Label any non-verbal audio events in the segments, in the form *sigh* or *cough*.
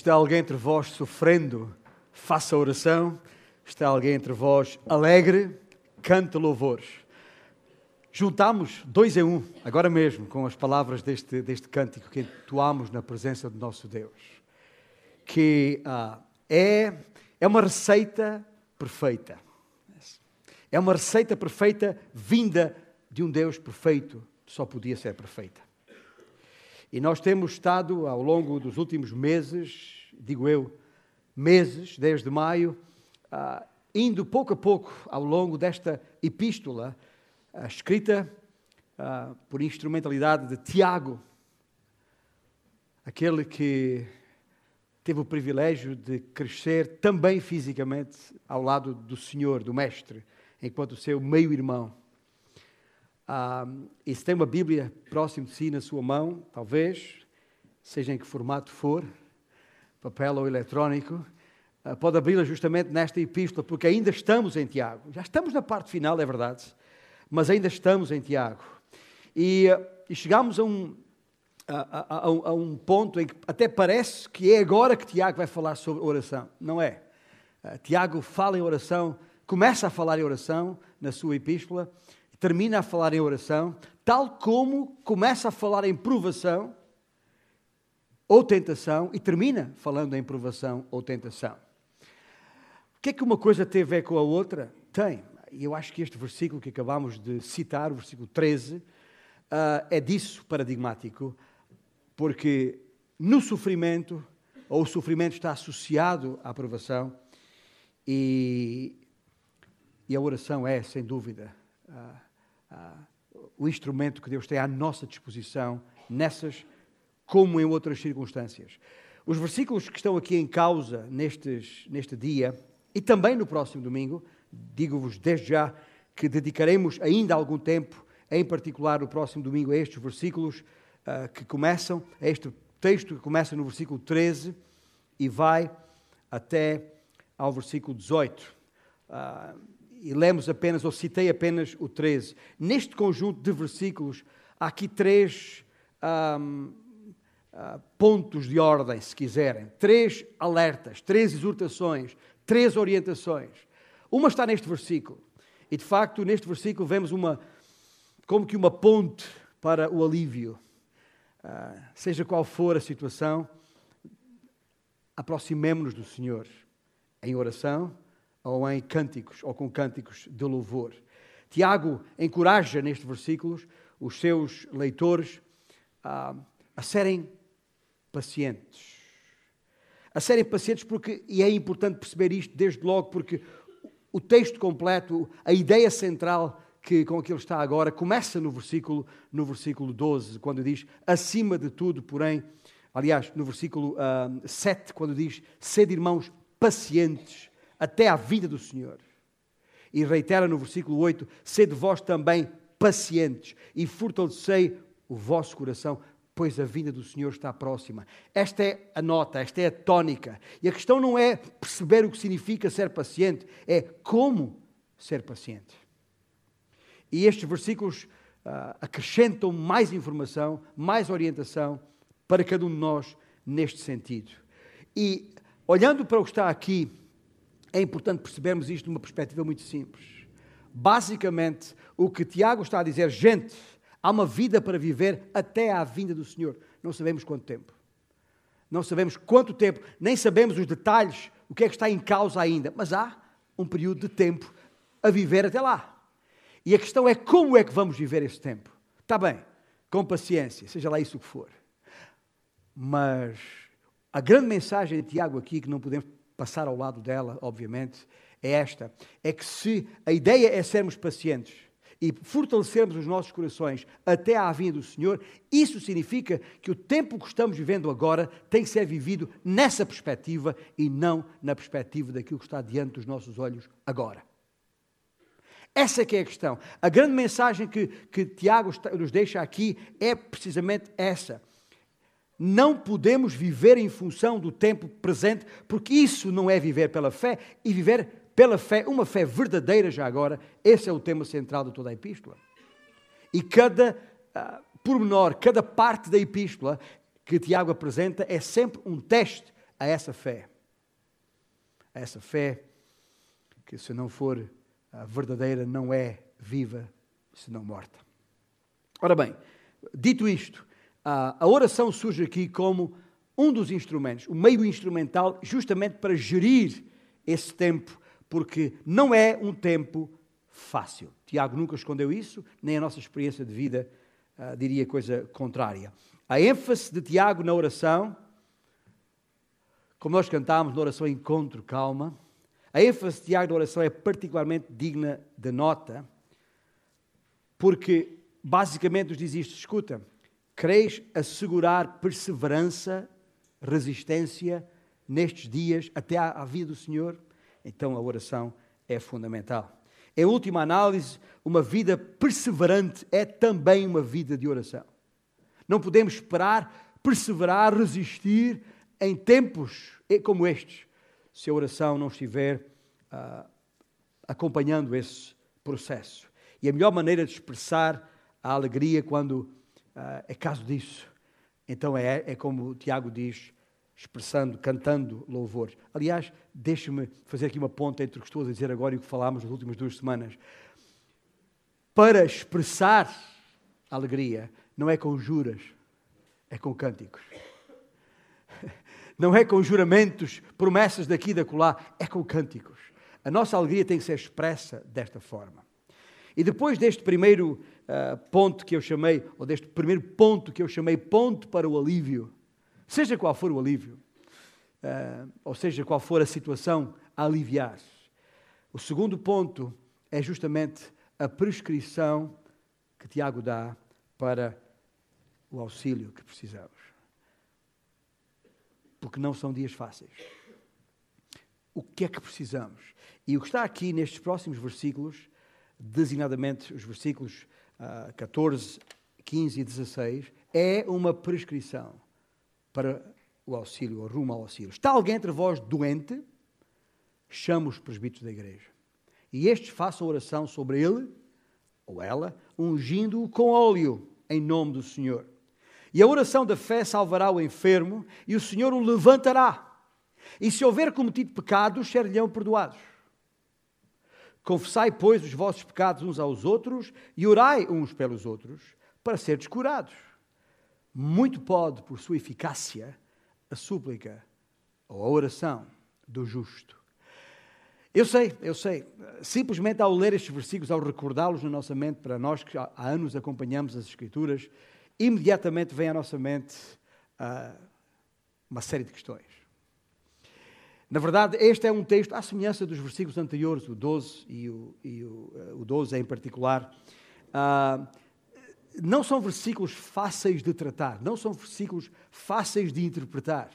Está alguém entre vós sofrendo? Faça oração. Está alguém entre vós alegre? Cante louvores. Juntamos dois em um, agora mesmo, com as palavras deste, deste cântico que entoamos na presença do nosso Deus. Que ah, é, é uma receita perfeita. É uma receita perfeita vinda de um Deus perfeito, só podia ser perfeita. E nós temos estado ao longo dos últimos meses, digo eu, meses, desde maio, uh, indo pouco a pouco ao longo desta epístola, uh, escrita uh, por instrumentalidade de Tiago, aquele que teve o privilégio de crescer também fisicamente ao lado do Senhor, do Mestre, enquanto seu meio-irmão. Ah, e se tem uma Bíblia próximo de si na sua mão, talvez, seja em que formato for, papel ou eletrónico, ah, pode abri-la justamente nesta epístola, porque ainda estamos em Tiago. Já estamos na parte final, é verdade, mas ainda estamos em Tiago. E, e chegamos a um, a, a, a, um ponto em que até parece que é agora que Tiago vai falar sobre oração. Não é. Uh, Tiago fala em oração, começa a falar em oração na sua epístola, termina a falar em oração, tal como começa a falar em provação ou tentação e termina falando em provação ou tentação. O que é que uma coisa tem a ver com a outra? Tem. Eu acho que este versículo que acabamos de citar, o versículo 13, uh, ah, é disso paradigmático, porque no sofrimento, ou o sofrimento está associado à provação, e, e a oração é, sem dúvida, uh, ah, o instrumento que Deus tem à nossa disposição nessas como em outras circunstâncias. Os versículos que estão aqui em causa nestes, neste dia e também no próximo domingo, digo-vos desde já que dedicaremos ainda algum tempo, em particular no próximo domingo, a estes versículos uh, que começam, a este texto que começa no versículo 13 e vai até ao versículo 18. Uh, e lemos apenas, ou citei apenas o 13. Neste conjunto de versículos, há aqui três um, uh, ah, pontos de ordem, se quiserem, três alertas, três exortações, três orientações. Uma está neste versículo, e de facto, neste versículo, vemos uma, como que uma ponte para o alívio. Uh, seja qual for a situação, aproximemo-nos do Senhor em oração ou em cânticos, ou com cânticos de louvor. Tiago encoraja nestes versículos os seus leitores a, a serem pacientes. A serem pacientes porque, e é importante perceber isto desde logo, porque o texto completo, a ideia central que, com que ele está agora, começa no versículo, no versículo 12, quando diz, acima de tudo, porém, aliás, no versículo uh, ah, 7, quando diz, sede irmãos pacientes até à vida do Senhor. E reitera no versículo 8: Sede vós também pacientes e fortalecei o vosso coração, pois a vinda do Senhor está próxima. Esta é a nota, esta é a tónica. E a questão não é perceber o que significa ser paciente, é como ser paciente. E estes versículos uh, acrescentam mais informação, mais orientação para cada um de nós neste sentido. E olhando para o que está aqui, é importante percebermos isto de uma perspectiva muito simples. Basicamente, o que Tiago está a dizer, gente, há uma vida para viver até à vinda do Senhor. Não sabemos quanto tempo. Não sabemos quanto tempo, nem sabemos os detalhes, o que é que está em causa ainda, mas há um período de tempo a viver até lá. E a questão é como é que vamos viver esse tempo. Está bem, com paciência, seja lá isso que for. Mas a grande mensagem de Tiago aqui, que não podemos passar ao lado dela, obviamente, é esta: é que se a ideia é sermos pacientes e fortalecermos os nossos corações até à vinda do Senhor, isso significa que o tempo que estamos vivendo agora tem que ser vivido nessa perspectiva e não na perspectiva daquilo que está diante dos nossos olhos agora. Essa que é a questão. A grande mensagem que, que Tiago nos deixa aqui é precisamente essa. Não podemos viver em função do tempo presente, porque isso não é viver pela fé, e viver pela fé, uma fé verdadeira já agora, esse é o tema central de toda a epístola. E cada uh, pormenor, cada parte da epístola que Tiago apresenta é sempre um teste a essa fé. A essa fé que, se não for verdadeira, não é viva, senão morta. Ora bem, dito isto, a oração surge aqui como um dos instrumentos, o meio instrumental, justamente para gerir esse tempo, porque não é um tempo fácil. Tiago nunca escondeu isso, nem a nossa experiência de vida uh, diria coisa contrária. A ênfase de Tiago na oração, como nós cantámos na oração Encontro Calma, a ênfase de Tiago na oração é particularmente digna de nota, porque basicamente nos diz isto: escuta, queres assegurar perseverança resistência nestes dias até à, vida do Senhor, então a oração é fundamental. Em última análise, uma vida perseverante é também uma vida de oração. Não podemos esperar, perseverar, resistir em tempos como estes, se a oração não estiver uh, acompanhando esse processo. E a melhor maneira de expressar a alegria quando uh, é caso disso então é, é como o Tiago diz, expressando, cantando louvores. Aliás, deixe-me fazer aqui uma ponta entre o que estou a dizer agora e o que falámos nas últimas duas semanas. Para expressar alegria, não é com juras, é com cânticos. Não é com juramentos, promessas daqui e da colar, é com cânticos. A nossa alegria tem que ser expressa desta forma. E depois deste primeiro uh, ponto que eu chamei, ou deste primeiro ponto que eu chamei ponto para o alívio, seja qual for o alívio, uh, ou seja qual for a situação a aliviar, o segundo ponto é justamente a prescrição que Tiago dá para o auxílio que precisamos. Porque não são dias fáceis. O que é que precisamos? E o que está aqui nestes próximos versículos designadamente os versículos uh, 14, 15 e 16, é uma prescrição para o auxílio, rumo ao auxílio. Está alguém entre vós doente? Chama os presbíteros da igreja. E estes façam oração sobre ele ou ela, ungindo-o com óleo em nome do Senhor. E a oração da fé salvará o enfermo e o Senhor o levantará. E se houver cometido pecados, ser-lhe-ão perdoados. Confessai, pois, os vossos pecados uns aos outros e orai uns pelos outros para seres curados. Muito pode, por sua eficácia, a súplica ou a oração do justo. Eu sei, eu sei. Simplesmente ao ler estes versículos, ao recordá-los na nossa mente, para nós que há anos acompanhamos as Escrituras, imediatamente vem à nossa mente uh, uma série de questões. Na verdade, este é um texto à semelhança dos versículos anteriores, o 12 e o, e o, eh, o 12 em particular. Uh, não são versículos fáceis de tratar, não são versículos fáceis de interpretar.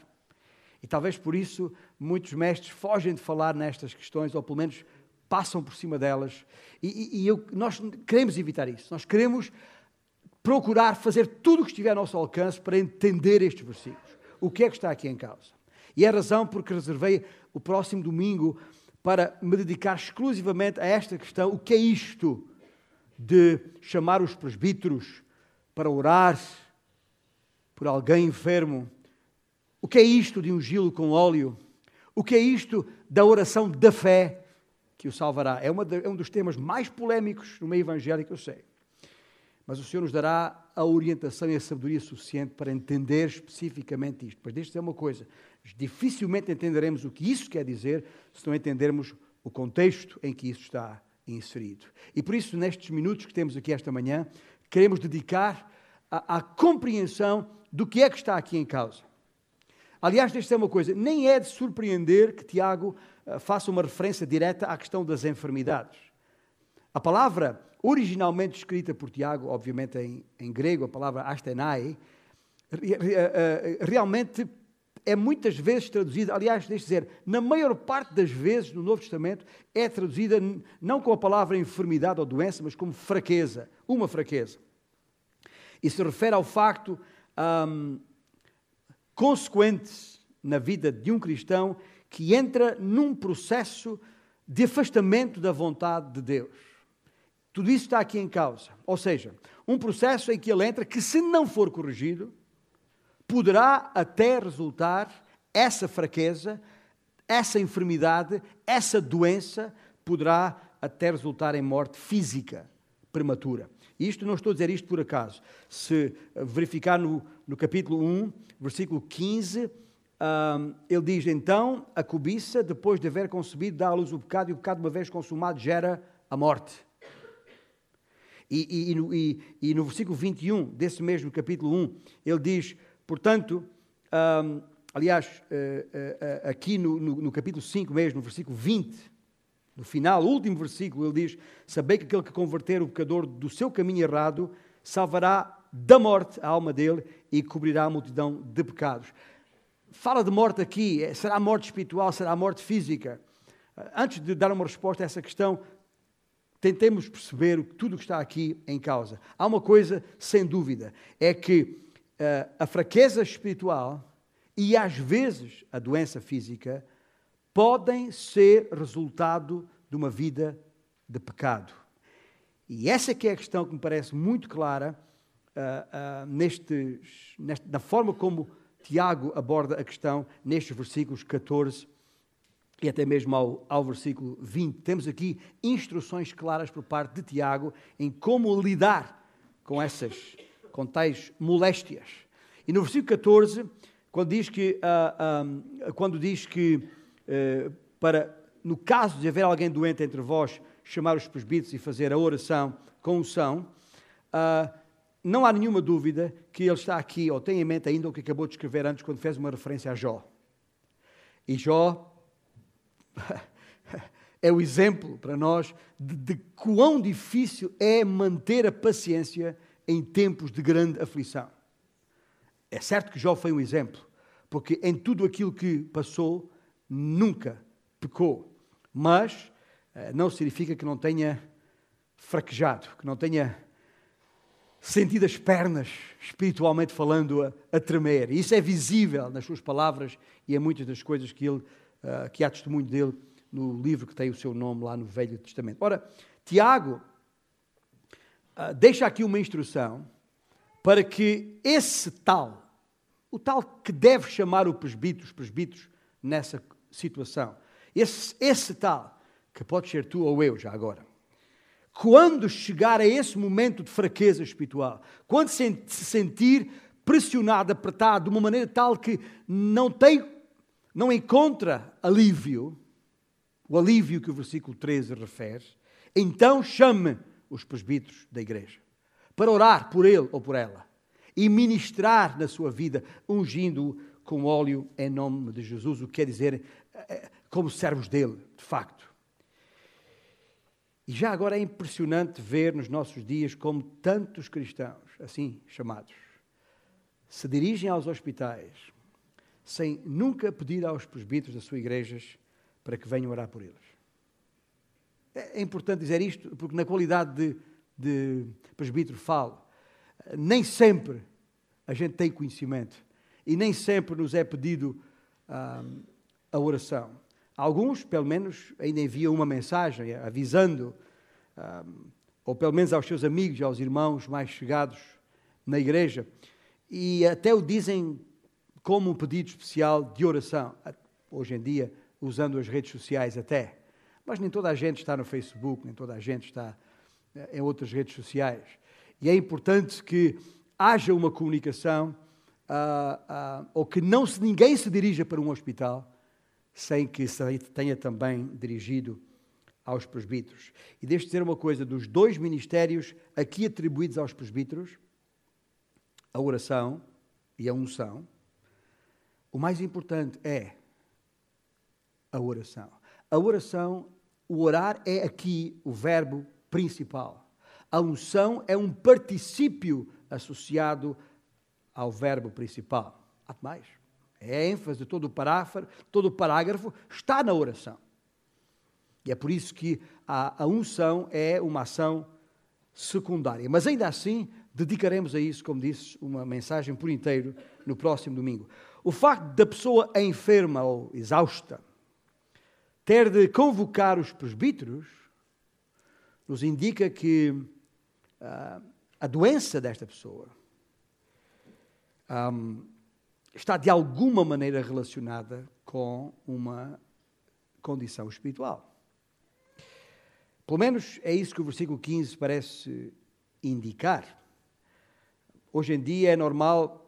E talvez por isso muitos mestres fogem de falar nestas questões, ou pelo menos passam por cima delas. E, e, e eu, nós queremos evitar isso. Nós queremos procurar fazer tudo o que estiver ao nosso alcance para entender estes versículos. O que é que está aqui em causa? E é a razão porque reservei o próximo domingo para me dedicar exclusivamente a esta questão: o que é isto de chamar os presbíteros para orar por alguém enfermo? O que é isto de ungí-lo com óleo? O que é isto da oração da fé que o salvará? É, de, é um dos temas mais polémicos no meio evangélico, eu sei. Mas o Senhor nos dará a orientação e a sabedoria suficiente para entender especificamente isto. Mas deixe dizer uma coisa: dificilmente entenderemos o que isso quer dizer se não entendermos o contexto em que isso está inserido. E por isso, nestes minutos que temos aqui esta manhã, queremos dedicar à, à compreensão do que é que está aqui em causa. Aliás, deixe dizer uma coisa: nem é de surpreender que Tiago uh, faça uma referência direta à questão das enfermidades. A palavra originalmente escrita por Tiago, obviamente em, em grego, a palavra astenai, realmente é muitas vezes traduzida, aliás, deixe dizer, na maior parte das vezes no Novo Testamento é traduzida não com a palavra enfermidade ou doença, mas como fraqueza, uma fraqueza. E se refere ao facto um, consequente na vida de um cristão que entra num processo de afastamento da vontade de Deus. Tudo isso está aqui em causa. Ou seja, um processo em que ele entra que, se não for corrigido, poderá até resultar essa fraqueza, essa enfermidade, essa doença poderá até resultar em morte física prematura. Isto não estou a dizer isto por acaso. Se verificar no, no capítulo 1, versículo 15, um, ele diz: Então a cobiça, depois de haver concebido, dá à luz o pecado, e o pecado, uma vez consumado, gera a morte. E, e, e, e, no, versículo 21 desse mesmo capítulo 1, ele diz: Portanto, aliás, uh, uh, aqui no, no, no, capítulo 5 mesmo, no versículo 20, no final, o último versículo, ele diz: Sabei que aquele que converter o pecador do seu caminho errado salvará da morte a alma dele e cobrirá a multidão de pecados. Fala de morte aqui, será morte espiritual, será morte física? Antes de dar uma resposta a essa questão, tentemos perceber tudo o que está aqui em causa. Há uma coisa, sem dúvida, é que uh, a fraqueza espiritual e às vezes a doença física podem ser resultado de uma vida de pecado. E essa que é a questão que me parece muito clara uh, uh, nestes, neste, na forma como Tiago aborda a questão nestes versículos 14 e até mesmo ao, ao versículo 20. Temos aqui instruções claras por parte de Tiago em como lidar com essas, com tais moléstias. E no versículo 14, quando diz que, uh, quando diz que uh, para, no caso de haver alguém doente entre vós, chamar os presbíteros e fazer a oração com unção, não há nenhuma dúvida que ele está aqui, ou tem em mente ainda o que acabou de escrever antes, quando fez uma referência a Jó. E Jó *laughs* é o exemplo para nós de, de quão difícil é manter a paciência em tempos de grande aflição. É certo que Jó foi um exemplo, porque em tudo aquilo que passou, nunca pecou. Mas eh, não significa que não tenha fraquejado, que não tenha sentido as pernas, espiritualmente falando, a, a tremer. Isso é visível nas suas palavras e em muitas das coisas que ele uh, que há testemunho dele no livro que tem o seu nome lá no Velho Testamento. Ora, Tiago uh, deixa aqui uma instrução para que esse tal, o tal que deve chamar o presbítero, os presbíteros nessa situação, esse, esse tal, que pode ser tu ou eu já agora, quando chegar a esse momento de fraqueza espiritual, quando se sentir pressionado, apertado, de uma maneira tal que não tem não encontra alívio, o alívio que o versículo 13 refere, então chame os presbíteros da igreja para orar por ele ou por ela e ministrar na sua vida, ungindo-o com óleo em nome de Jesus, o que quer dizer eh, como servos dele, de facto. E já agora é impressionante ver nos nossos dias como tantos cristãos, assim chamados, se dirigem aos hospitais, sem nunca pedir aos presbíteros das suas igrejas para que venham orar por eles. É, é importante dizer isto, porque na qualidade de, de presbítero falo, nem sempre a gente tem conhecimento e nem sempre nos é pedido a oração. Alguns, pelo menos, ainda enviam uma mensagem avisando, ou pelo menos aos seus amigos, aos irmãos mais chegados na igreja, e até o dizem como um pedido especial de oração, hoje em dia usando as redes sociais até. Mas nem toda a gente está no Facebook, nem toda a gente está eh, em outras redes sociais. E é importante que haja uma comunicação, uh, uh, ou que não se, ninguém se dirija para um hospital sem que se tenha também dirigido aos presbíteros. E deixe dizer uma coisa: dos dois ministérios aqui atribuídos aos presbíteros, a oração e a unção, o mais importante é a oração. A oração, o orar é aqui o verbo principal. A unção é um particípio associado ao verbo principal. Há mais. É a ênfase de todo o parágrafo, todo o parágrafo está na oração. E é por isso que a, a unção é uma ação secundária. Mas ainda assim, dedicaremos a isso, como disse, uma mensagem por inteiro no próximo domingo. O facto da pessoa enferma ou exausta ter de convocar os presbíteros nos indica que uh, a doença desta pessoa um, está de alguma maneira relacionada com uma condição espiritual. Pelo menos é isso que o versículo 15 parece indicar. Hoje em dia é normal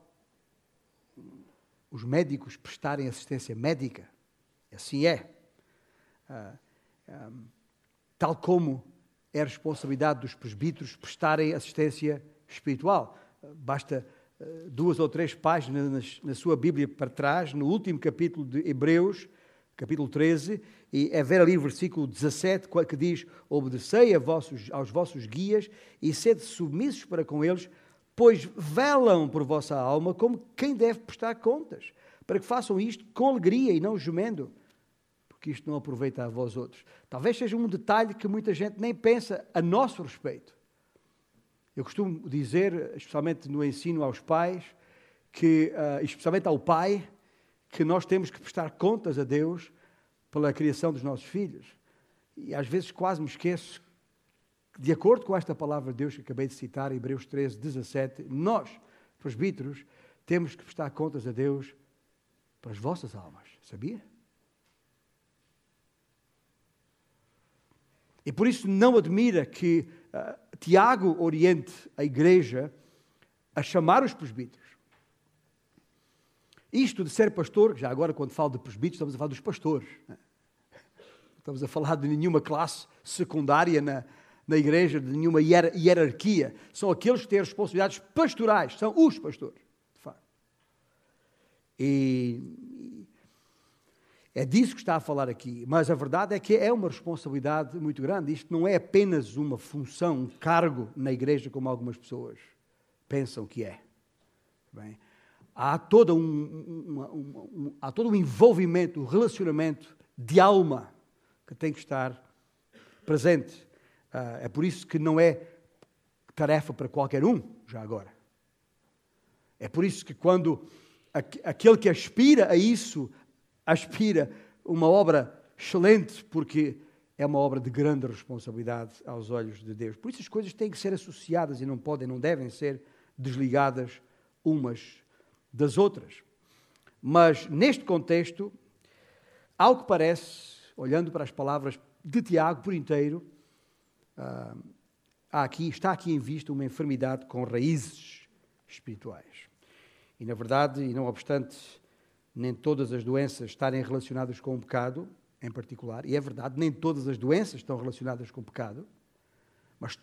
os médicos prestarem assistência médica. Assim é. Ah, ah, tal como é responsabilidade dos presbíteros prestarem assistência espiritual. Basta ah, duas ou três páginas na sua Bíblia para trás, no último capítulo de Hebreus, capítulo 13, e é ver ali o versículo 17, que diz: Obedecei vossos, aos vossos guias e sede submissos para com eles, pois velam por vossa alma como quem deve prestar contas, para que façam isto com alegria e não gemendo, porque isto não aproveita a vós outros. Talvez seja um detalhe que muita gente nem pensa a nosso respeito. Eu costumo dizer, especialmente no ensino aos pais, que, uh, especialmente ao pai, que nós temos que prestar contas a Deus pela criação dos nossos filhos. E às vezes quase me esqueço de acordo com esta palavra de Deus que acabei de citar, Hebreus 13, 17, nós, presbíteros, temos que prestar contas a Deus para as vossas almas. Sabia? E por isso não admira que uh, Tiago oriente a igreja a chamar os presbíteros. Isto de ser pastor, já agora quando falo de presbíteros, estamos a falar dos pastores. Né? Estamos a falar de nenhuma classe secundária na, na igreja, de nenhuma hierarquia. São aqueles que têm responsabilidades pastorais, são os pastores, de facto. E é disso que está a falar aqui. Mas a verdade é que é uma responsabilidade muito grande. Isto não é apenas uma função, um cargo na igreja, como algumas pessoas pensam que é. Bem, há, todo um, um, há todo um envolvimento, um relacionamento de alma que tem que estar presente é por isso que não é tarefa para qualquer um, já agora. É por isso que quando aquele que aspira a isso, aspira uma obra excelente, porque é uma obra de grande responsabilidade aos olhos de Deus. Por isso as coisas têm que ser associadas e não podem, não devem ser desligadas umas das outras. Mas neste contexto, ao que parece, olhando para as palavras de Tiago por inteiro, ah, aqui, está aqui em vista uma enfermidade com raízes espirituais. E, na verdade, e não obstante nem todas as doenças estarem relacionadas com o pecado, em particular, e é verdade, nem todas as doenças estão relacionadas com o pecado, mas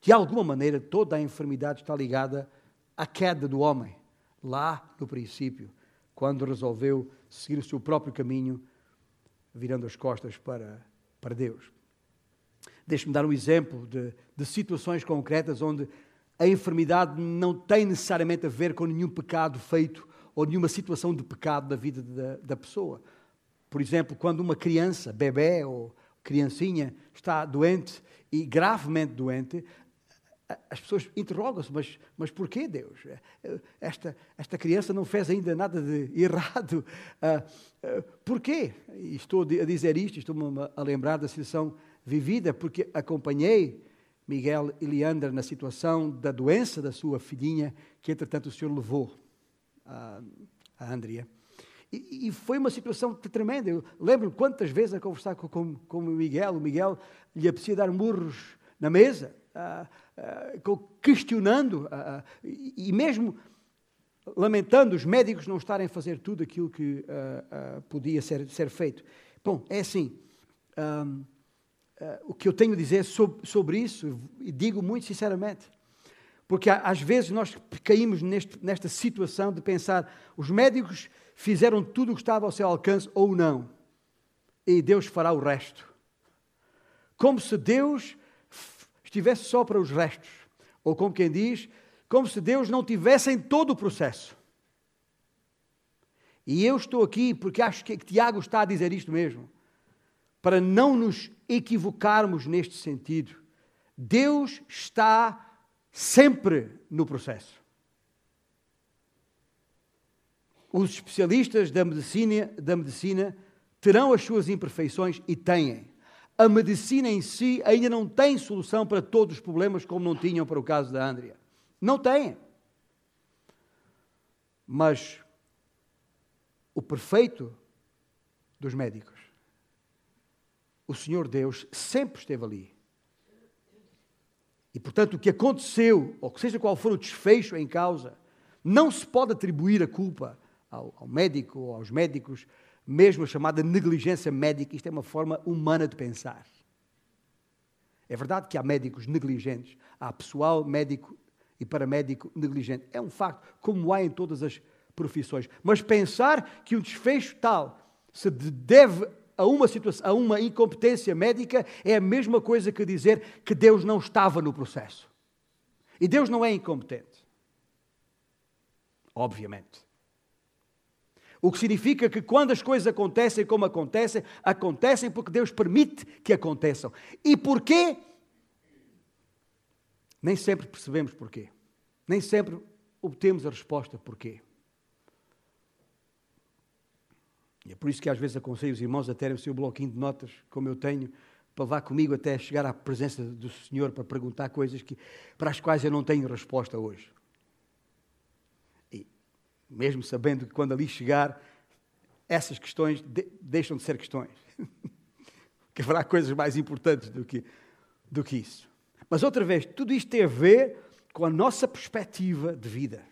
de alguma maneira toda a enfermidade está ligada à queda do homem, lá no princípio, quando resolveu seguir o seu próprio caminho, virando as costas para, para Deus. Deixe-me dar um exemplo de, de situações concretas onde a enfermidade não tem necessariamente a ver com nenhum pecado feito ou nenhuma situação de pecado da vida da, da pessoa. Por exemplo, quando uma criança, bebê ou criancinha, está doente e gravemente doente, as pessoas interrogam-se, mas, mas porquê Deus? Esta, esta criança não fez ainda nada de errado. Uh, uh, porquê? E estou a dizer isto, estou-me a lembrar da situação vivida, porque acompanhei Miguel e Leandra na situação da doença da sua filhinha, que entretanto o Senhor levou a, a Andrea. E, e, foi uma situação tremenda. Eu lembro quantas vezes a conversar com, com, com o Miguel, o Miguel lhe apetecia dar murros na mesa, questionando, e, e mesmo lamentando os médicos não estarem a fazer tudo aquilo que podia ser, ser feito. Bom, é assim. Um, uh, o que eu tenho a dizer sobre, sobre isso, e digo muito sinceramente. Porque às vezes nós caímos neste, nesta situação de pensar: os médicos fizeram tudo o que estava ao seu alcance ou não, e Deus fará o resto. Como se Deus estivesse só para os restos, ou como quem diz, como se Deus não tivesse em todo o processo. E eu estou aqui porque acho que Tiago está a dizer isto mesmo para não nos equivocarmos neste sentido. Deus está sempre no processo. Os especialistas da medicina, da medicina terão as suas imperfeições e têm. A medicina em si ainda não tem solução para todos os problemas, como não tinham para o caso da Andrea. Não tem. Mas o perfeito dos médicos. O Senhor Deus sempre esteve ali. E, portanto, o que aconteceu, ou seja qual for o desfecho em causa, não se pode atribuir a culpa ao, ao médico ou aos médicos, mesmo a chamada negligência médica. Isto é uma forma humana de pensar. É verdade que há médicos negligentes, há pessoal médico e paramédico negligente. É um facto, como há em todas as profissões. Mas pensar que um desfecho tal se deve a uma situação, a uma incompetência médica é a mesma coisa que dizer que Deus não estava no processo. E Deus não é incompetente. Obviamente. O que significa que quando as coisas acontecem como acontecem, acontecem porque Deus permite que aconteçam. E porquê? Nem sempre percebemos porquê. Nem sempre obtemos a resposta porquê. E é por isso que às vezes aconselho os irmãos a terem o seu bloquinho de notas, como eu tenho, para levar comigo até chegar à presença do Senhor para perguntar coisas que, para as quais eu não tenho resposta hoje. E mesmo sabendo que quando ali chegar, essas questões de, deixam de ser questões. *laughs* que haverá coisas mais importantes do que, do que isso. Mas outra vez, tudo isto tem a ver com a nossa perspectiva de vida.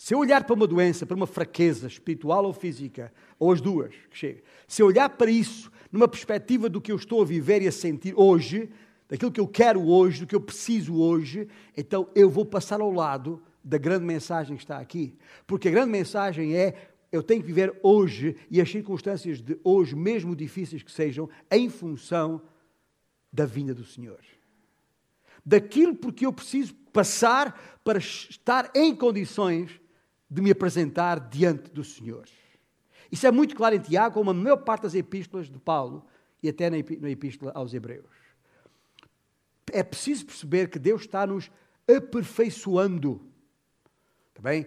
Se eu olhar para uma doença, para uma fraqueza espiritual ou física, ou as duas, que chega, se eu olhar para isso numa perspectiva do que eu estou a viver e a sentir hoje, daquilo que eu quero hoje, do que eu preciso hoje, então eu vou passar ao lado da grande mensagem que está aqui. Porque a grande mensagem é: eu tenho que viver hoje e as circunstâncias de hoje, mesmo difíceis que sejam, em função da vinda do Senhor. Daquilo porque eu preciso passar para estar em condições de me apresentar diante do Senhor. Isso é muito claro em Tiago, como a maior parte das epístolas de Paulo e até na epístola aos Hebreus. É preciso perceber que Deus está nos aperfeiçoando. Está bem?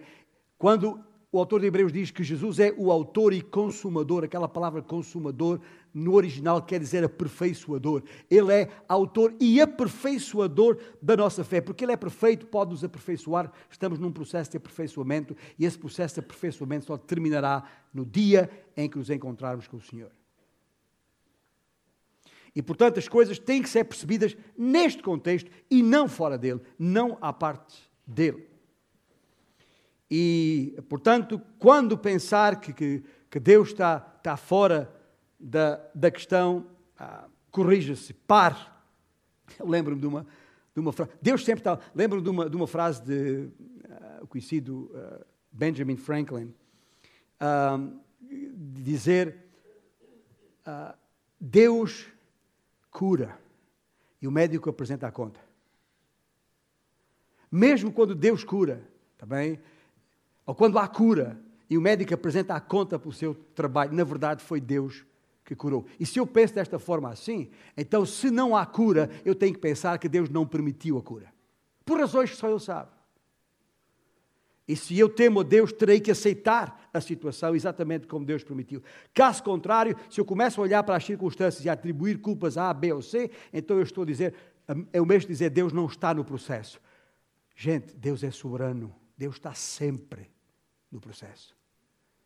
Quando o autor de Hebreus diz que Jesus é o autor e consumador, aquela palavra consumador no original quer dizer aperfeiçoador. Ele é autor e aperfeiçoador da nossa fé, porque Ele é perfeito, pode nos aperfeiçoar. Estamos num processo de aperfeiçoamento e esse processo de aperfeiçoamento só terminará no dia em que nos encontrarmos com o Senhor. E, portanto, as coisas têm que ser percebidas neste contexto e não fora dele, não à parte dele. E, portanto, quando pensar que, que, que Deus está, está fora da, da questão, ah, corrija-se, pare. *laughs* Lembro-me de uma, de uma frase. Deus sempre está. Lembro-me de uma, de uma frase de uh, o conhecido uh, Benjamin Franklin, uh, de dizer: Deus cura e o médico apresenta a conta. Mesmo quando Deus cura, também. Ou quando há cura e o médico apresenta a conta pelo seu trabalho, na verdade foi Deus que curou. E se eu penso desta forma assim, então se não há cura, eu tenho que pensar que Deus não permitiu a cura. Por razões que só Ele sabe. E se eu temo a Deus, terei que aceitar a situação exatamente como Deus permitiu. Caso contrário, se eu começo a olhar para as circunstâncias e atribuir culpas a A, B ou C, então eu estou a dizer, é o mesmo dizer, Deus não está no processo. Gente, Deus é soberano. Deus está sempre no processo.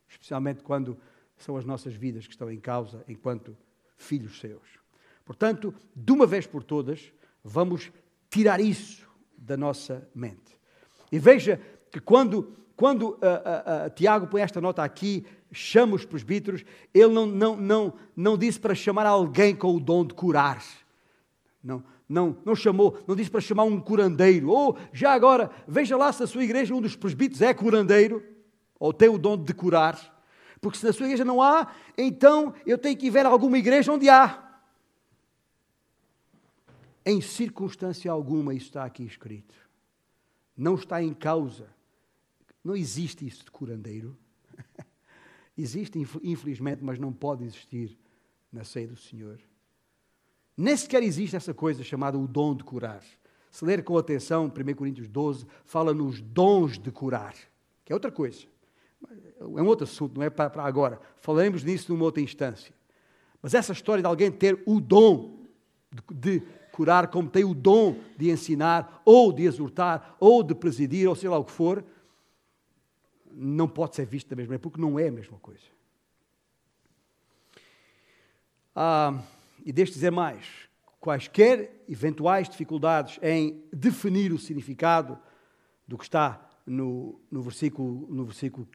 Especialmente quando são as nossas vidas que estão em causa enquanto filhos seus. Portanto, de uma vez por todas, vamos tirar isso da nossa mente. E veja que quando, quando uh, uh, uh, Tiago põe esta nota aqui, chama os presbíteros, ele não, não, não, não disse para chamar alguém com o dom de curar. Não, não, não chamou, não disse para chamar um curandeiro. Ou, já agora, veja lá se a sua igreja, um dos presbíteros é curandeiro ou tem o dom de curar. Porque se na sua igreja não há, então eu tenho que ir ver alguma igreja onde há. Em circunstância alguma isso está aqui escrito. Não está em causa. Não existe isso de curandeiro. *laughs* existe, infelizmente, mas não pode existir na ceia do Senhor. Nem sequer existe essa coisa chamada o dom de curar. Se ler com atenção, 1 Coríntios 12, fala nos dons de curar, que é outra coisa é um outro assunto, não é para, agora. Falaremos nisso numa outra instância. Mas essa história de alguém ter o dom de, de curar, como tem o dom de ensinar, ou de exortar, ou de presidir, ou sei lá o que for, não pode ser visto da mesma maneira, porque não é a mesma coisa. Ah, e deixe dizer mais: quaisquer eventuais dificuldades em definir o significado do que está no, no, versículo, no versículo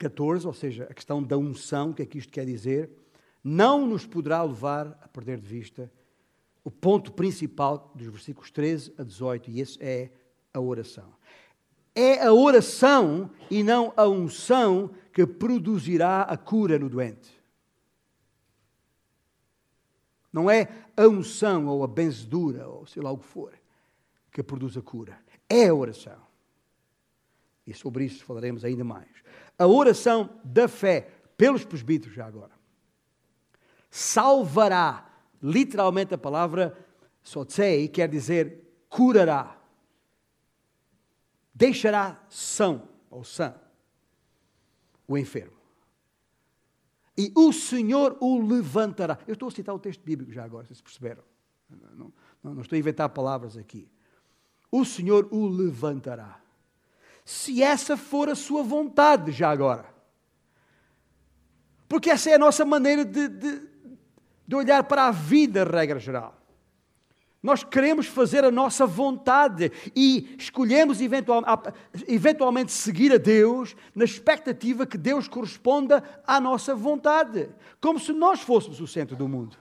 14, ou seja, a questão da unção, o que é que isto quer dizer, não nos poderá levar a perder de vista o ponto principal dos versículos 13 a 18, e esse é a oração. É a oração e não a unção que produzirá a cura no doente. Não é a unção ou a benzedura, ou sei lá o que for, que produz a cura. É a oração. E sobre isso falaremos ainda mais. A oração da fé pelos presbíteros, já agora, salvará. Literalmente a palavra sotsei quer dizer curará. Deixará são ou sã o enfermo. E o Senhor o levantará. Eu estou a citar o texto bíblico já agora, vocês perceberam. Não, não, não estou a inventar palavras aqui. O Senhor o levantará. Se essa for a sua vontade, já agora. Porque essa é a nossa maneira de, de, de olhar para a vida, regra geral. Nós queremos fazer a nossa vontade e escolhemos eventualmente seguir a Deus na expectativa que Deus corresponda à nossa vontade, como se nós fôssemos o centro do mundo.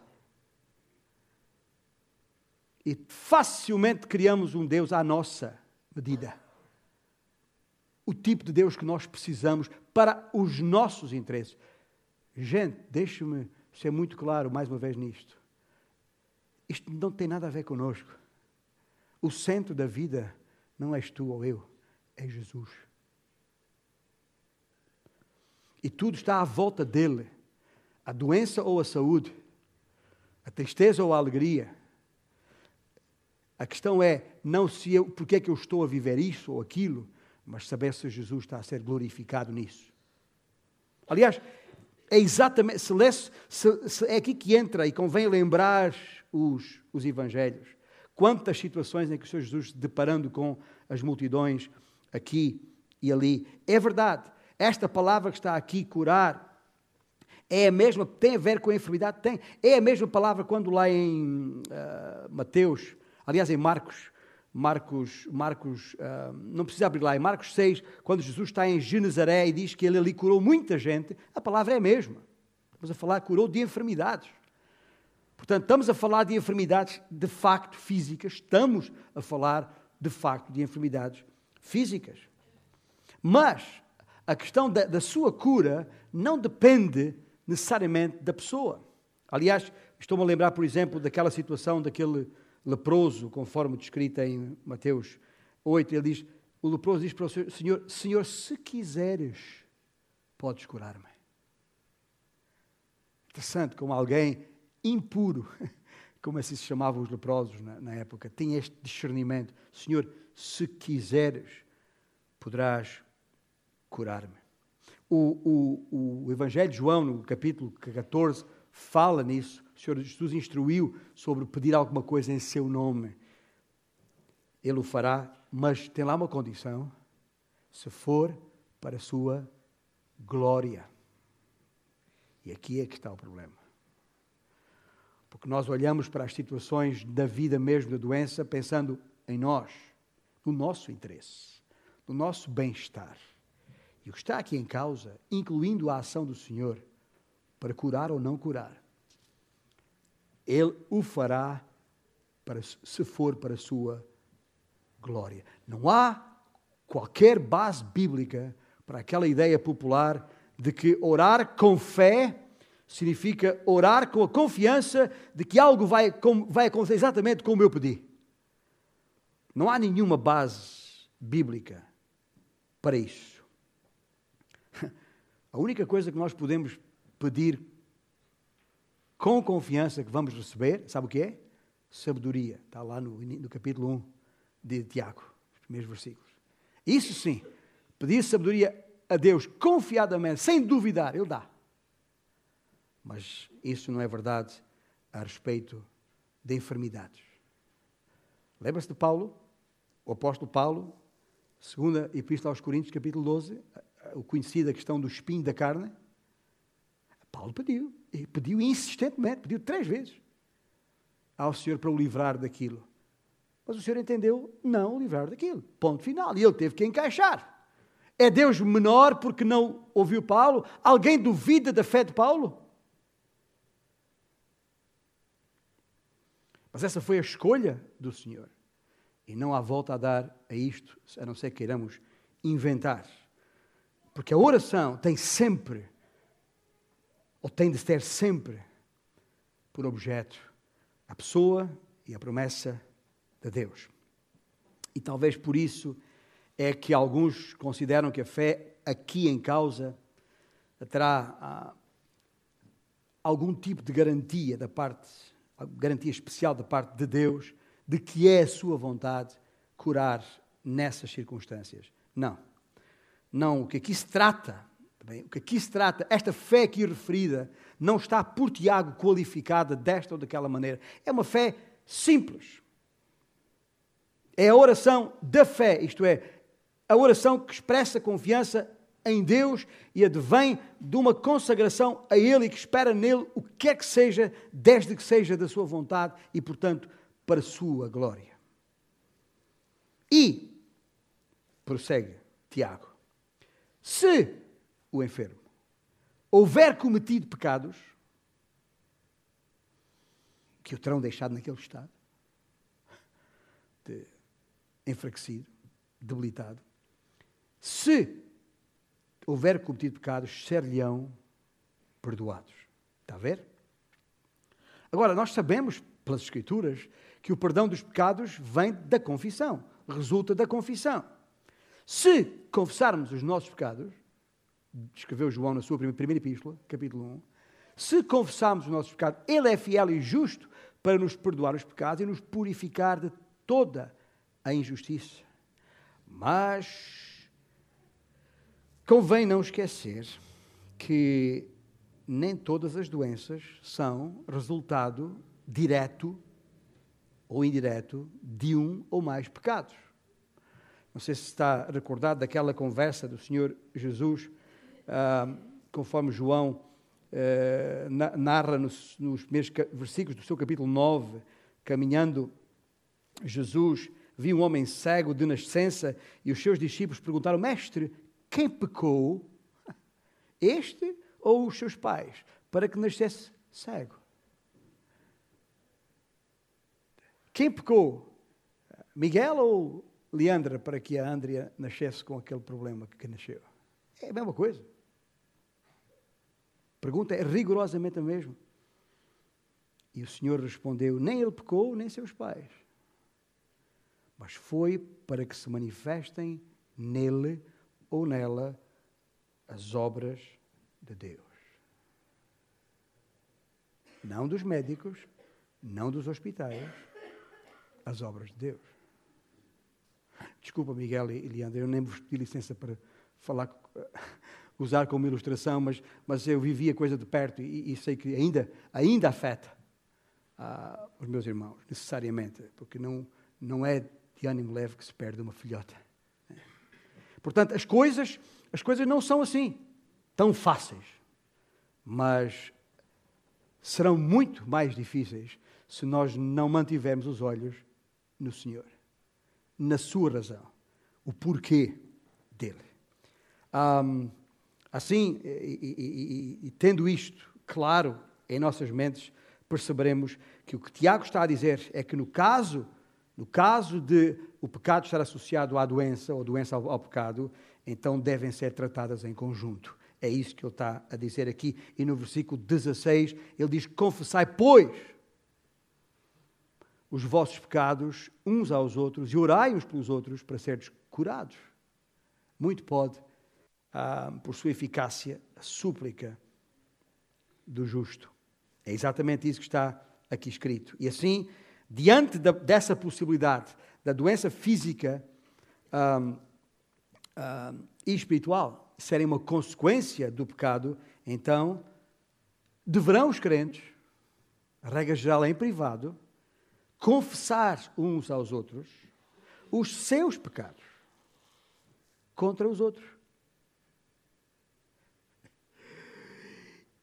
E facilmente criamos um Deus à nossa medida. O tipo de Deus que nós precisamos para os nossos interesses. Gente, deixe-me ser muito claro mais uma vez nisto. Isto não tem nada a ver conosco. O centro da vida não és tu ou eu, é Jesus. E tudo está à volta dele. A doença ou a saúde, a tristeza ou a alegria. A questão é não se eu, porque é que eu estou a viver isso ou aquilo, mas saber se Jesus está a ser glorificado nisso. Aliás, é exatamente, se, lê, se, se é aqui que entra e convém lembrar os, os evangelhos. Quantas situações em que o Senhor Jesus, deparando com as multidões aqui e ali. É verdade, esta palavra que está aqui, curar, é a mesma, tem a ver com a enfermidade? Tem. É a mesma palavra quando lá em uh, Mateus, aliás em Marcos, Marcos, Marcos uh, não precisa abrir lá, em Marcos 6, quando Jesus está em Genezaré e diz que ele ali curou muita gente, a palavra é a mesma. Estamos a falar, curou de enfermidades. Portanto, estamos a falar de enfermidades de facto físicas, estamos a falar de facto de enfermidades físicas. Mas a questão da, da sua cura não depende necessariamente da pessoa. Aliás, estou-me a lembrar, por exemplo, daquela situação daquele leproso, conforme descrita em Mateus 8, ele diz, o leproso diz para o Senhor, Senhor, se quiseres, podes curar-me. Interessante como alguém impuro, *laughs* como assim se chamavam os leprosos na, na época, tinha este discernimento: Senhor, se quiseres, poderás curar-me. O, o, o Evangelho de João, no capítulo 14, fala nisso. O Senhor Jesus instruiu sobre pedir alguma coisa em seu nome. Ele o fará, mas tem lá uma condição: se for para a sua glória. E aqui é que está o problema. Porque nós olhamos para as situações da vida mesmo, da doença, pensando em nós, no nosso interesse, no nosso bem-estar. E o que está aqui em causa, incluindo a ação do Senhor, para curar ou não curar, Ele o fará para, se for para a sua glória. Não há qualquer base bíblica para aquela ideia popular de que orar com fé significa orar com a confiança de que algo vai, vai acontecer exatamente como eu pedi. Não há nenhuma base bíblica para isso. *laughs* A única coisa que nós podemos pedir com confiança que vamos receber, sabe o que é? Sabedoria. Está lá no, no capítulo 1 de Tiago, os primeiros versículos. Isso sim, pedir sabedoria a Deus confiadamente, sem duvidar, Ele dá. Mas isso não é verdade a respeito de enfermidades. Lembra-se de Paulo, o apóstolo Paulo, segunda Epístola aos Coríntios, capítulo 12, o conhecida questão do espinho da carne? Paulo pediu, e pediu insistentemente, pediu três vezes ao Senhor para o livrar daquilo. Mas o Senhor entendeu não o livrar daquilo. Ponto final. E ele teve que encaixar. É Deus menor porque não ouviu Paulo? Alguém duvida da fé de Paulo? Mas essa foi a escolha do Senhor. E não há volta a dar a isto, a não ser queiramos inventar. Porque a oração tem sempre, ou tem de ter sempre, por objeto a pessoa e a promessa de Deus. E talvez por isso é que alguns consideram que a fé aqui em causa terá ah, algum tipo de garantia da parte, garantia especial da parte de Deus, de que é a sua vontade curar nessas circunstâncias. Não. Não, o que aqui se trata, bem, o que aqui se trata, esta fé aqui referida, não está por Tiago qualificada desta ou daquela maneira. É uma fé simples. É a oração da fé, isto é, a oração que expressa confiança em Deus e advém de uma consagração a Ele e que espera nele o que quer que seja, desde que seja da sua vontade e, portanto, para a sua glória. E, prossegue Tiago, se o enfermo houver cometido pecados que o terão deixado naquele estado, de enfraquecido, debilitado, se houver cometido pecados, ser-lhe-ão perdoados. Está a ver? Agora, nós sabemos pelas Escrituras que o perdão dos pecados vem da confissão, resulta da confissão. Se confessarmos os nossos pecados, escreveu João na sua primeira epístola, capítulo 1, se confessarmos os nossos pecados, Ele é fiel e justo para nos perdoar os pecados e nos purificar de toda a injustiça. Mas Convém não esquecer que nem todas as doenças são resultado direto ou indireto de um ou mais pecados. Não sei se está recordado daquela conversa do Senhor Jesus, conforme João ah, narra nos, nos primeiros versículos do seu capítulo 9, caminhando, Jesus viu um homem cego de nascença e os seus discípulos perguntaram: Mestre, quem pecou, *laughs* este ou os seus pais, para que nascesse cego? Quem pecou? Miguel ou Leandra para que a Andrea nascesse com aquele problema que nasceu? É a mesma coisa. Pergunta é rigorosamente a mesma. E o Senhor respondeu: Nem ele pecou, nem seus pais. Mas foi para que se manifestem nele ou nela as obras de Deus. Não dos médicos, não dos hospitais, as obras de Deus. Desculpa, Miguel e Leandro, eu nem vos pedi licença para falar, usar como ilustração, mas, mas eu vivi a coisa de perto e, e sei que ainda, ainda afeta ah, os meus irmãos, necessariamente, porque não, não é de ânimo leve que se perde uma filhota. Portanto, as coisas, as coisas não são assim, tão fáceis, mas serão muito mais difíceis se nós não mantivermos os olhos no Senhor, na sua razão, o porquê dele. Um, assim, e, e, e, e tendo isto claro em nossas mentes, perceberemos que o que Tiago está a dizer é que no caso no caso de o pecado estar associado à doença ou doença ao, ao pecado, então devem ser tratadas em conjunto. É isso que ele está a dizer aqui. E no versículo 16, ele diz: Confessai, pois, os vossos pecados uns aos outros e orai uns pelos outros para seres curados. Muito pode, ah, por sua eficácia, a súplica do justo. É exatamente isso que está aqui escrito. E assim diante da, dessa possibilidade da doença física um, um, e espiritual serem uma consequência do pecado, então deverão os crentes, regra geral é em privado, confessar uns aos outros os seus pecados contra os outros.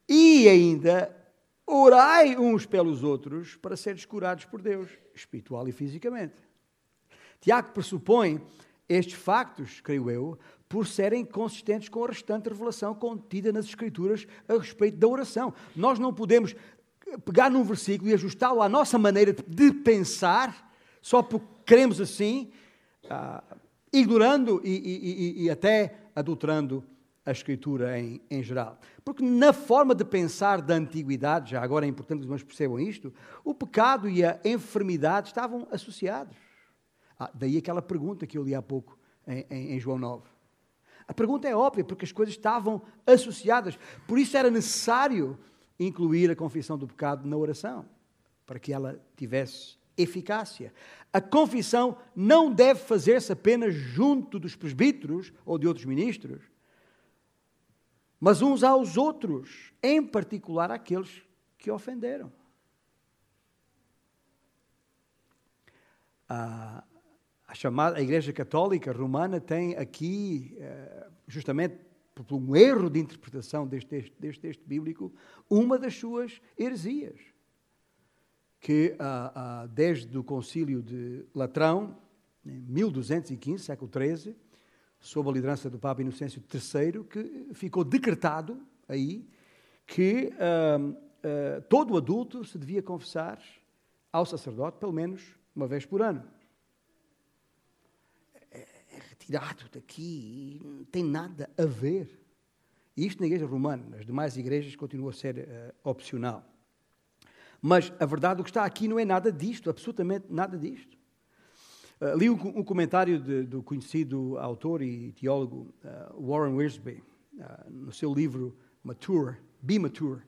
E ainda, orai uns pelos outros para seres curados por Deus, espiritual e fisicamente. Tiago pressupõe estes factos, creio eu, por serem consistentes com a restante revelação contida nas Escrituras a respeito da oração. Nós não podemos pegar num versículo e ajustá-lo à nossa maneira de pensar, só porque queremos assim, ah, ignorando e, e, e, até adulterando a Escritura em, em, geral. Porque na forma de pensar da antiguidade, já agora é importante que os irmãos percebam isto, o pecado e a enfermidade estavam associados. Ah, daí aquela pergunta que eu li há pouco em, em, em João 9. A pergunta é óbvia, porque as coisas estavam associadas. Por isso era necessário incluir a confissão do pecado na oração, para que ela tivesse eficácia. A confissão não deve fazer-se apenas junto dos presbíteros ou de outros ministros, mas uns aos outros, em particular aqueles que ofenderam. A, a chamada a Igreja Católica Romana tem aqui, eh, justamente por um erro de interpretação deste texto, deste bíblico, uma das suas heresias que desde o concílio de Latrão, em 1215, século XIII, sob a liderança do Papa Inocêncio III, que ficou decretado aí que ah, ah, todo adulto se devia confessar ao sacerdote pelo menos uma vez por ano. É, é retirado daqui, não tem nada a ver. Isto na igreja romana, nas demais igrejas continua a ser uh, opcional. Mas a verdade, o que está aqui não é nada disto, absolutamente nada disto. Uh, li um, comentário de, do conhecido autor e teólogo uh, Warren Wiersbe, uh, no seu livro Mature, Be Mature.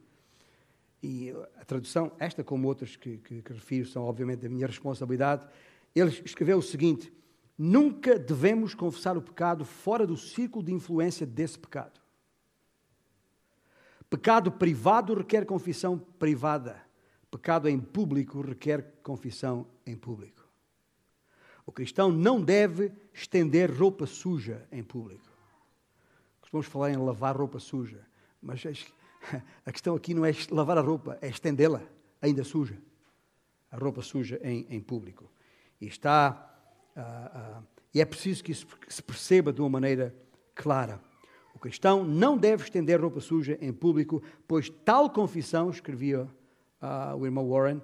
E a tradução, esta como outras que, que, que refiro, são obviamente da minha responsabilidade. Ele escreveu o seguinte: Nunca devemos confessar o pecado fora do círculo de influência desse pecado. Pecado privado requer confissão privada. Pecado em público requer confissão em público. O cristão não deve estender roupa suja em público. Costumamos falar em lavar roupa suja, mas *laughs* a questão aqui não é lavar a roupa, é estendê-la ainda suja. A roupa suja em, em público. E está. Uh, uh, e é preciso que isso se perceba de uma maneira clara. O cristão não deve estender roupa suja em público, pois tal confissão, escrevia uh, o irmão Warren,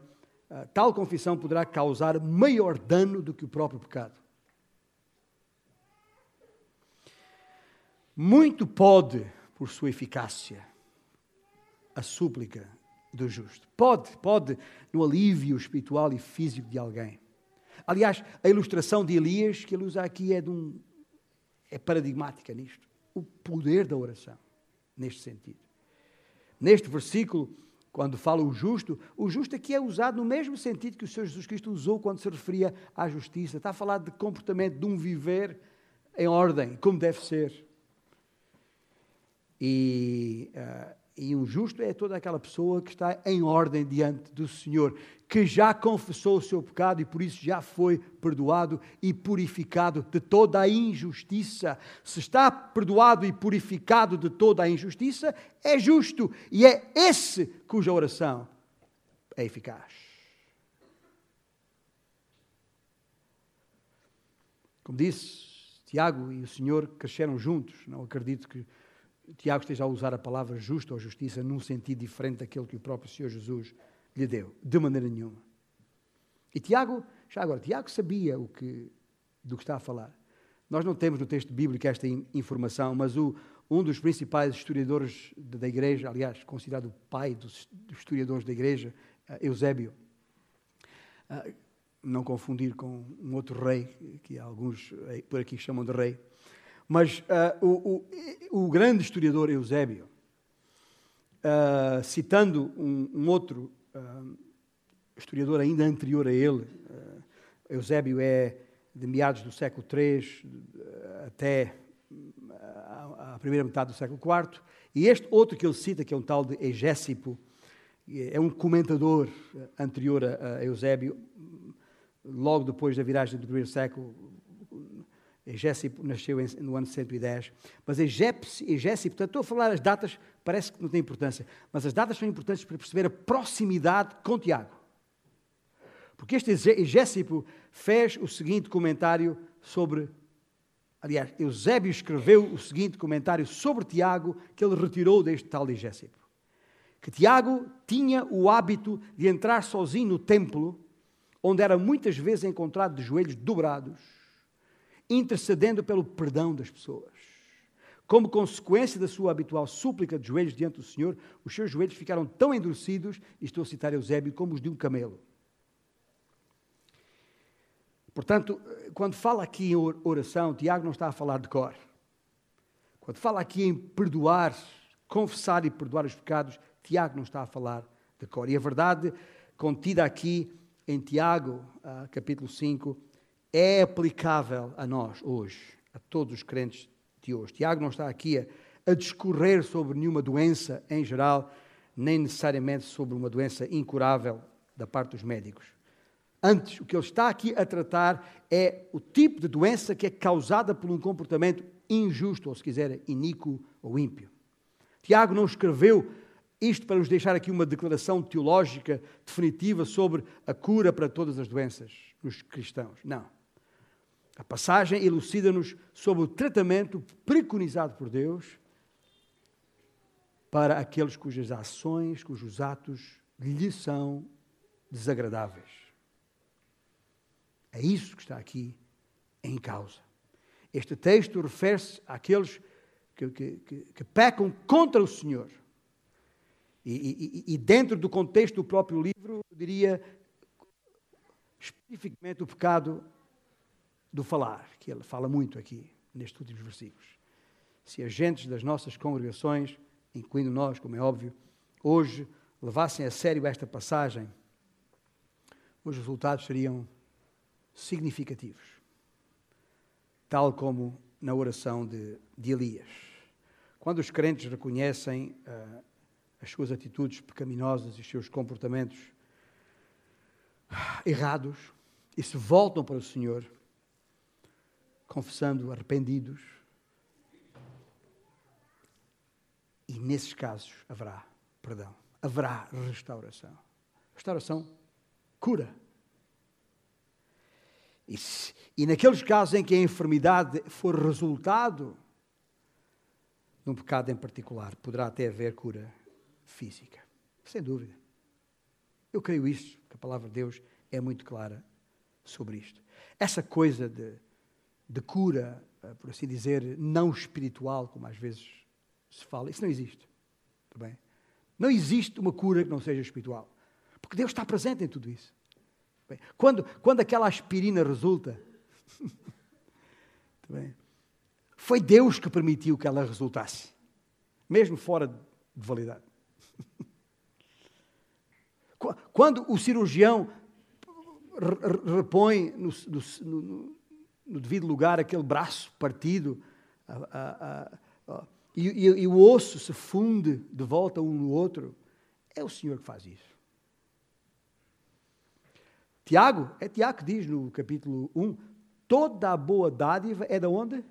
tal confissão poderá causar maior dano do que o próprio pecado. Muito pode, por sua eficácia, a súplica do justo. Pode, pode, no alívio espiritual e físico de alguém. Aliás, a ilustração de Elias que ele usa aqui é, um, é paradigmática nisto. O poder da oração, neste sentido. Neste versículo, quando fala o justo, o justo aqui é usado no mesmo sentido que o Senhor Jesus Cristo usou quando se referia à justiça. Está a falar de comportamento, de um viver em ordem, como deve ser. E uh, e um justo é toda aquela pessoa que está em ordem diante do Senhor, que já confessou o seu pecado e por isso já foi perdoado e purificado de toda a injustiça. Se está perdoado e purificado de toda a injustiça, é justo e é esse cuja oração é eficaz. Como disse, Tiago e o Senhor cresceram juntos. Não acredito que Tiago esteja a usar a palavra justo ou justiça num sentido diferente daquele que o próprio Senhor Jesus lhe deu, de maneira nenhuma. E Tiago, já agora, Tiago sabia o que, do que está a falar. Nós não temos no texto bíblico esta informação, mas o, um dos principais historiadores da igreja, aliás, considerado o pai dos, dos historiadores da igreja, uh, Eusébio, uh, não confundir com um outro rei, que alguns eh, por aqui chamam de rei, mas uh, o, o, o, grande historiador Eusébio, uh, citando um, um outro uh, historiador ainda anterior a ele, Eusébio é de meados do século III até a primeira metade do século IV, e este outro que ele cita, que é um tal de Egésipo, é um comentador anterior a Eusébio, logo depois da viragem do primeiro século, Egésipo nasceu no ano 110, mas Egésipo, portanto, estou a falar as datas parece que não tem importância, mas as datas são importantes para perceber a proximidade com Tiago. Porque este Egésipo fez o seguinte comentário sobre. Aliás, Eusébio escreveu o seguinte comentário sobre Tiago que ele retirou deste tal Egésipo. Que Tiago tinha o hábito de entrar sozinho no templo, onde era muitas vezes encontrado de joelhos dobrados, intercedendo pelo perdão das pessoas. Como consequência da sua habitual súplica de joelhos diante do Senhor, os seus joelhos ficaram tão endurecidos, e estou a citar Eusébio, como os de um camelo. Portanto, quando fala aqui em oração, Tiago não está a falar de cor. Quando fala aqui em perdoar, confessar e perdoar os pecados, Tiago não está a falar de cor. E a verdade contida aqui em Tiago, ah, capítulo 5, é aplicável a nós hoje, a todos os crentes de hoje. Tiago não está aqui a, a discorrer sobre nenhuma doença em geral, nem necessariamente sobre uma doença incurável da parte dos médicos. Antes, o que ele está aqui a tratar é o tipo de doença que é causada por um comportamento injusto, ou se quiser, iníquo ou ímpio. Tiago não escreveu isto para nos deixar aqui uma declaração teológica definitiva sobre a cura para todas as doenças nos cristãos. Não. A passagem elucida-nos sobre o tratamento preconizado por Deus para aqueles cujas ações, cujos atos lhe são desagradáveis. É isso que está aqui em causa. Este texto refere-se àqueles que, que, que, que, pecam contra o Senhor. E, e, e, dentro do contexto do próprio livro, eu diria especificamente o pecado do falar, que ele fala muito aqui, nestes últimos versículos. Se agentes das nossas congregações, incluindo nós, como é óbvio, hoje levassem a sério esta passagem, os resultados seriam significativos, tal como na oração de, de Elias. Quando os crentes reconhecem uh, as suas atitudes pecaminosas e os seus comportamentos errados e se voltam para o Senhor, confessando arrependidos, e nesses casos haverá perdão, haverá restauração. Restauração cura e, se, e naqueles casos em que a enfermidade for resultado de um pecado em particular, poderá até haver cura física. Sem dúvida. Eu creio isso, que a palavra de Deus é muito clara sobre isto. Essa coisa de, de cura, eh, por assim dizer, não espiritual, como às vezes se fala, isso não existe. Tá bem? Não existe uma cura que não seja espiritual. Porque Deus está presente em tudo isso. Quando, quando aquela aspirina resulta, *laughs* foi Deus que permitiu que ela resultasse, mesmo fora de validade. *laughs* Quando o cirurgião repõe no, no, no, no devido lugar aquele braço partido a, a, a, e, e, e o osso se funde de volta um no outro, é o Senhor que faz isso. Tiago, é Tiago que diz no capítulo 1, toda a boa dádiva é de onde?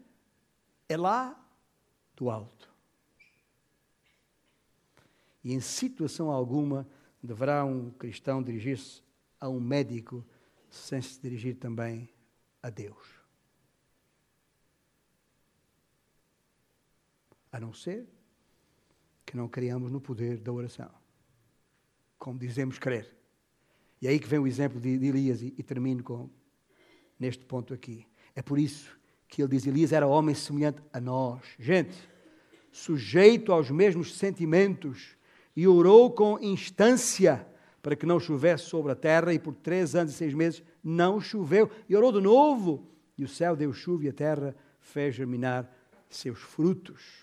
É lá do alto. E em situação alguma deverá um cristão dirigir-se a um médico sem se dirigir também a Deus. A não ser que não criamos no poder da oração, como dizemos crer. E é aí que vem o exemplo de, de Elias, e, e termino com, neste ponto aqui. É por isso que ele diz: Elias era homem semelhante a nós. Gente, sujeito aos mesmos sentimentos, e orou com instância para que não chovesse sobre a terra, e por três anos e seis meses não choveu. E orou de novo, e o céu deu chuva e a terra fez germinar seus frutos.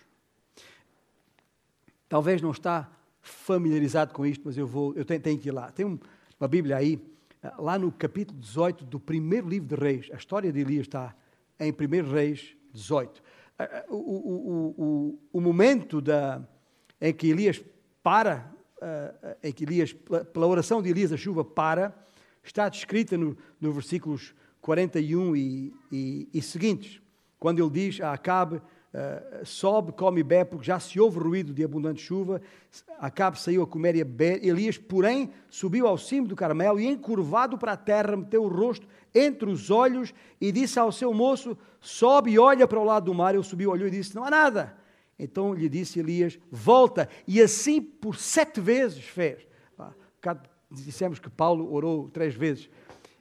Talvez não está familiarizado com isto, mas eu vou, eu tenho, tenho que ir lá. Tem um, uma Bíblia aí, lá no capítulo 18 do primeiro livro de Reis. A história de Elias está em 1 Reis 18. O, o, o, o momento da, em que Elias para, em que Elias, pela oração de Elias, a chuva para, está descrita no versículos 41 e, e, e seguintes, quando ele diz a Acabe: uh, sobe, come e bebe, porque já se ouve ruído de abundante chuva. Acabe saiu a comer e a beber. Elias, porém, subiu ao cimo do Carmelo e, encurvado para a terra, meteu o rosto entre os olhos e disse ao seu moço: Sobe e olha para o lado do mar. Ele subiu, olhou e disse: Não há nada. Então lhe disse Elias: Volta. E assim por sete vezes fez. Dissemos que Paulo orou três vezes.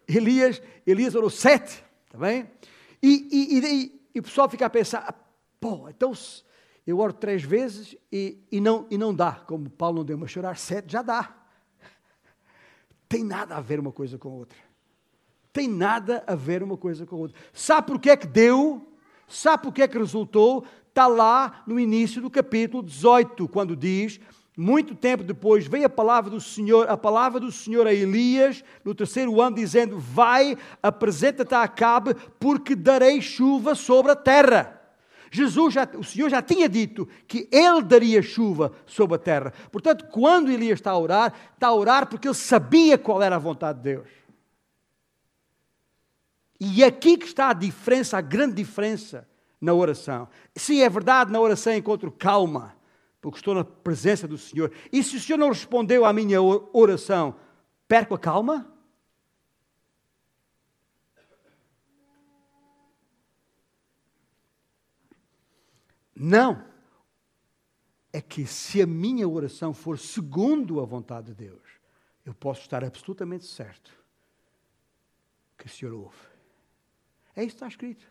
Elias, Elias orou sete, está bem? E, e, e, e o pessoal fica a pensar, ah, pô, então eu oro três vezes e, e, não, e não dá, como Paulo não deu, mas chorar sete já dá. Tem nada a ver uma coisa com a outra. Tem nada a ver uma coisa com a outra. Sabe porquê que deu? Sabe porquê que resultou? Está lá no início do capítulo 18, quando diz muito tempo depois veio a palavra do Senhor, a palavra do Senhor a Elias, no terceiro ano, dizendo: Vai, apresenta-te a Acabe, porque darei chuva sobre a terra. Jesus, já, o Senhor já tinha dito que Ele daria chuva sobre a terra. Portanto, quando Elias está a orar, está a orar porque ele sabia qual era a vontade de Deus. E aqui que está a diferença, a grande diferença na oração. Sim, é verdade, na oração encontro calma porque estou na presença do Senhor. E se o Senhor não respondeu à minha oração, perco a calma? Não. É que se a minha oração for segundo a vontade de Deus, eu posso estar absolutamente certo que o Senhor ouve. É isso que está escrito.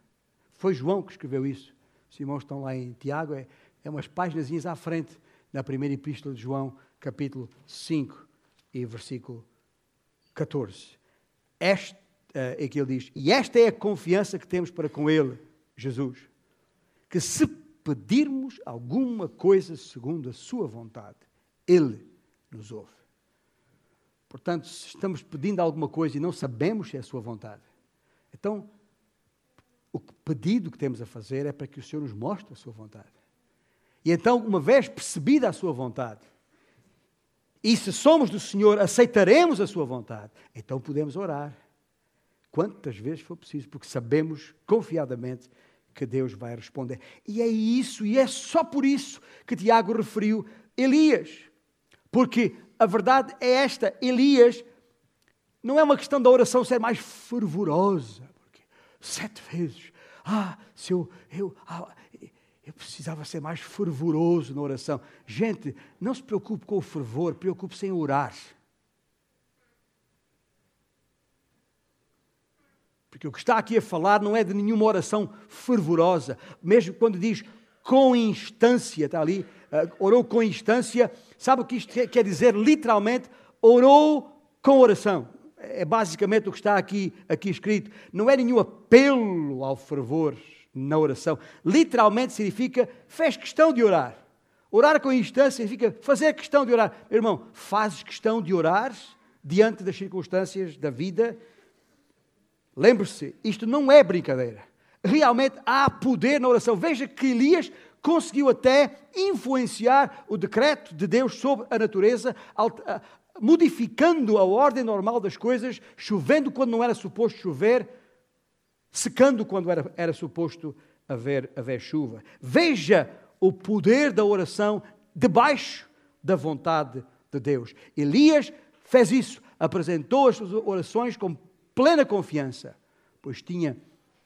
Foi João que escreveu isso. Os irmãos estão lá em Tiago, é, é umas páginas à frente na primeira epístola de João, capítulo 5 e versículo 14. Este, é que ele diz, e esta é a confiança que temos para com ele, Jesus, que se pedirmos alguma coisa segundo a sua vontade, ele nos ouve. Portanto, se estamos pedindo alguma coisa e não sabemos se é a sua vontade, então o pedido que temos a fazer é para que o Senhor nos mostre a sua vontade. E então, uma vez percebida a sua vontade, e se somos do Senhor, aceitaremos a sua vontade, então podemos orar. Quantas vezes for preciso, porque sabemos confiadamente que Deus vai responder. E é isso, e é só por isso que Tiago referiu Elias. Porque a verdade é esta: Elias não é uma questão da oração ser mais fervorosa. Porque sete vezes, ah, se eu, eu ah, eu precisava ser mais fervoroso na oração. Gente, não se preocupe com o fervor, preocupe-se em orar. Porque o que está aqui a falar não é de nenhuma oração fervorosa. Mesmo quando diz com instância, está ali, uh, orou com instância, sabe o que isto quer dizer? Literalmente, orou com oração. É basicamente o que está aqui, aqui escrito. Não é nenhum apelo ao fervor na oração. Literalmente significa fez questão de orar. Orar com instância significa fazer questão de orar. Meu irmão, fazes questão de orar diante das circunstâncias da vida? Lembre-se, isto não é brincadeira. Realmente há poder na oração. Veja que Elias conseguiu até influenciar o decreto de Deus sobre a natureza, modificando a ordem normal das coisas, chovendo quando não era suposto chover, secando quando era, era suposto haver, haver chuva. Veja o poder da oração debaixo da vontade de Deus. Elias fez isso, apresentou as suas orações com plena confiança, pois tinha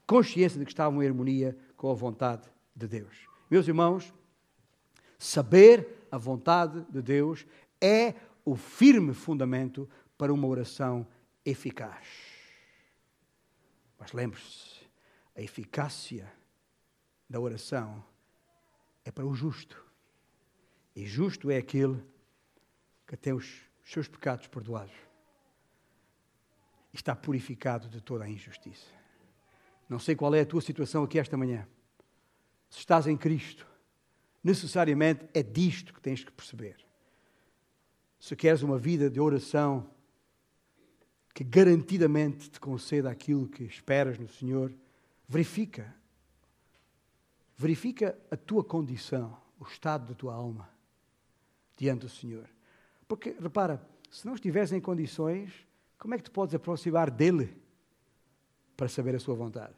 consciência de que estavam em harmonia com a vontade de Deus. Meus irmãos, saber a vontade de Deus é o firme fundamento para uma oração eficaz. Mas lembre-se, a eficácia da oração é para o justo. E justo é aquele que tem os seus pecados perdoados está purificado de toda a injustiça. Não sei qual é a tua situação aqui esta manhã. Se estás em Cristo, necessariamente é disto que tens que perceber. Se queres uma vida de oração que garantidamente te conceda aquilo que esperas no Senhor, verifica. Verifica a tua condição, o estado da tua alma diante do Senhor. Porque, repara, se não estiveres em condições, como é que te podes aproximar dele para saber a sua vontade?